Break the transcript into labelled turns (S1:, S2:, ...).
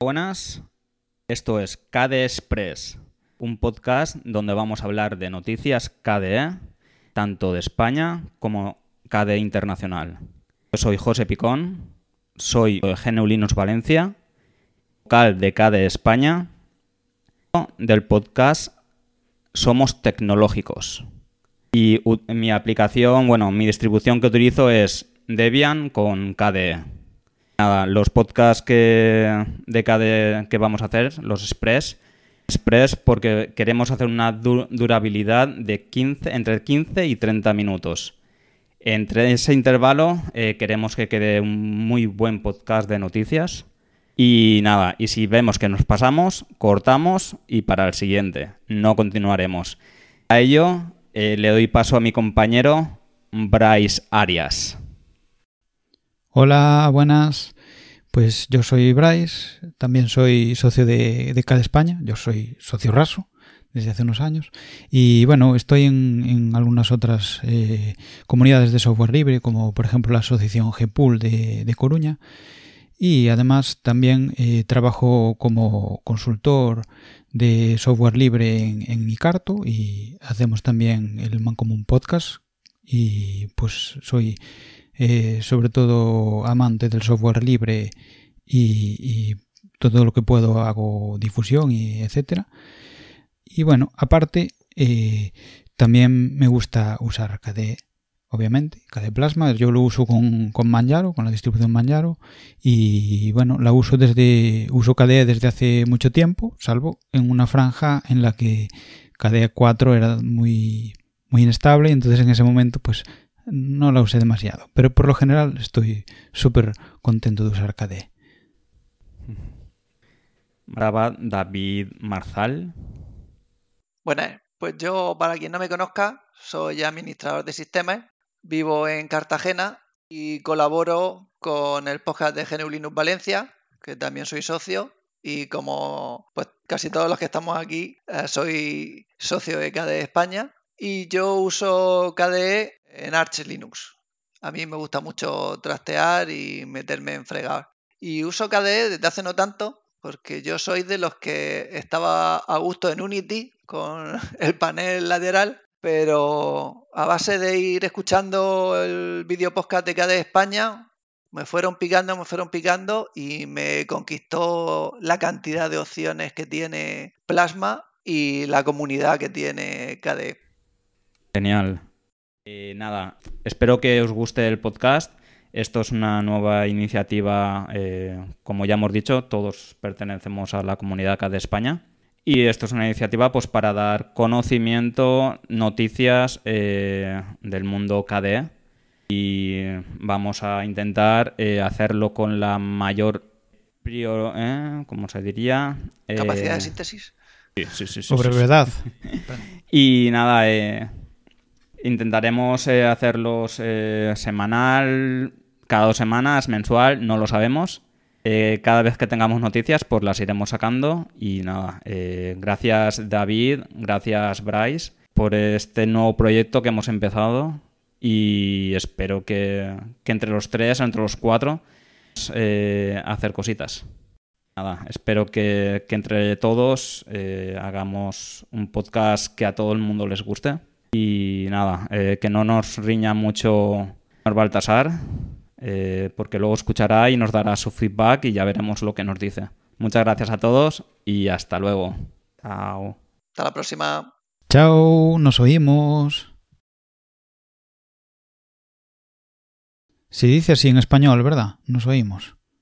S1: Buenas, esto es KDE Express, un podcast donde vamos a hablar de noticias KDE, tanto de España como KDE internacional. Yo soy José Picón, soy de GNU Linux Valencia, local de KDE España, del podcast Somos Tecnológicos. Y mi aplicación, bueno, mi distribución que utilizo es Debian con KDE. Nada, los podcasts que, vamos a hacer, los Express, Express porque queremos hacer una durabilidad de 15, entre 15 y 30 minutos. Entre ese intervalo eh, queremos que quede un muy buen podcast de noticias. Y nada, y si vemos que nos pasamos, cortamos y para el siguiente. No continuaremos. A ello eh, le doy paso a mi compañero Bryce Arias.
S2: Hola, buenas. Pues yo soy Bryce, también soy socio de, de España, yo soy socio raso desde hace unos años. Y bueno, estoy en, algunas otras eh, comunidades de software libre, como por ejemplo la asociación GPool de, de Coruña. Y además también eh, trabajo como consultor de software libre en, en Icarto y hacemos también el Mancomún Podcast. Y pues soy eh, sobre todo amante del software libre y, todo lo que puedo hago difusión y etcétera. Y bueno, aparte, eh, también me gusta usar KDE, obviamente, KDE Plasma. Yo lo uso con, con Manjaro, con la distribución Manjaro. Y bueno, la uso desde, uso KDE desde hace mucho tiempo, salvo en una franja en la que KDE 4 era muy, muy inestable. Entonces en ese momento, pues no la usé demasiado. Pero por lo general estoy súper contento de usar KDE.
S1: Brava David Marzal.
S3: Bueno, pues yo, para quien no me conozca, soy administrador de sistemas, vivo en Cartagena y colaboro con el podcast de GNU Linux Valencia, que también soy socio, y como pues casi todos los que estamos aquí, eh, soy socio de KDE España, y yo uso KDE en Arch Linux. A mí me gusta mucho trastear y meterme en fregar. Y uso KDE desde hace no tanto, porque yo soy de los que estaba a gusto en Unity con el panel lateral, pero a base de ir escuchando el vídeo podcast de KDE España, me fueron picando, me fueron picando y me conquistó la cantidad de opciones que tiene Plasma y la comunidad que tiene KDE.
S1: Genial. Eh, nada, espero que os guste el podcast esto es una nueva iniciativa, eh, como ya hemos dicho, todos pertenecemos a la comunidad acá de España. Y esto es una iniciativa pues, para dar conocimiento, noticias eh, del mundo KDE. Y vamos a intentar eh, hacerlo con la mayor prior, ¿cómo se diría?
S3: ¿Capacidad de síntesis?
S1: Sí, sí, sí.
S2: Sobre verdad.
S1: y nada, intentaremos hacerlos semanal, cada dos semanas, mensual, no lo sabemos. Eh, cada vez que tengamos noticias, pues las iremos sacando. Y nada, eh, gracias David, gracias Bryce por este nuevo proyecto que hemos empezado. Y espero que, entre los tres, entre los cuatro, eh, hacer cositas. Nada, espero que, entre todos hagamos un podcast que a todo el mundo les guste. Y nada, que no nos riña mucho Baltasar, eh, porque luego escuchará y nos dará su feedback y ya veremos lo que nos dice. Muchas gracias a todos y hasta luego. Chao.
S3: Hasta la próxima.
S2: Chao, nos oímos. Se dice así en español, ¿verdad? Nos oímos.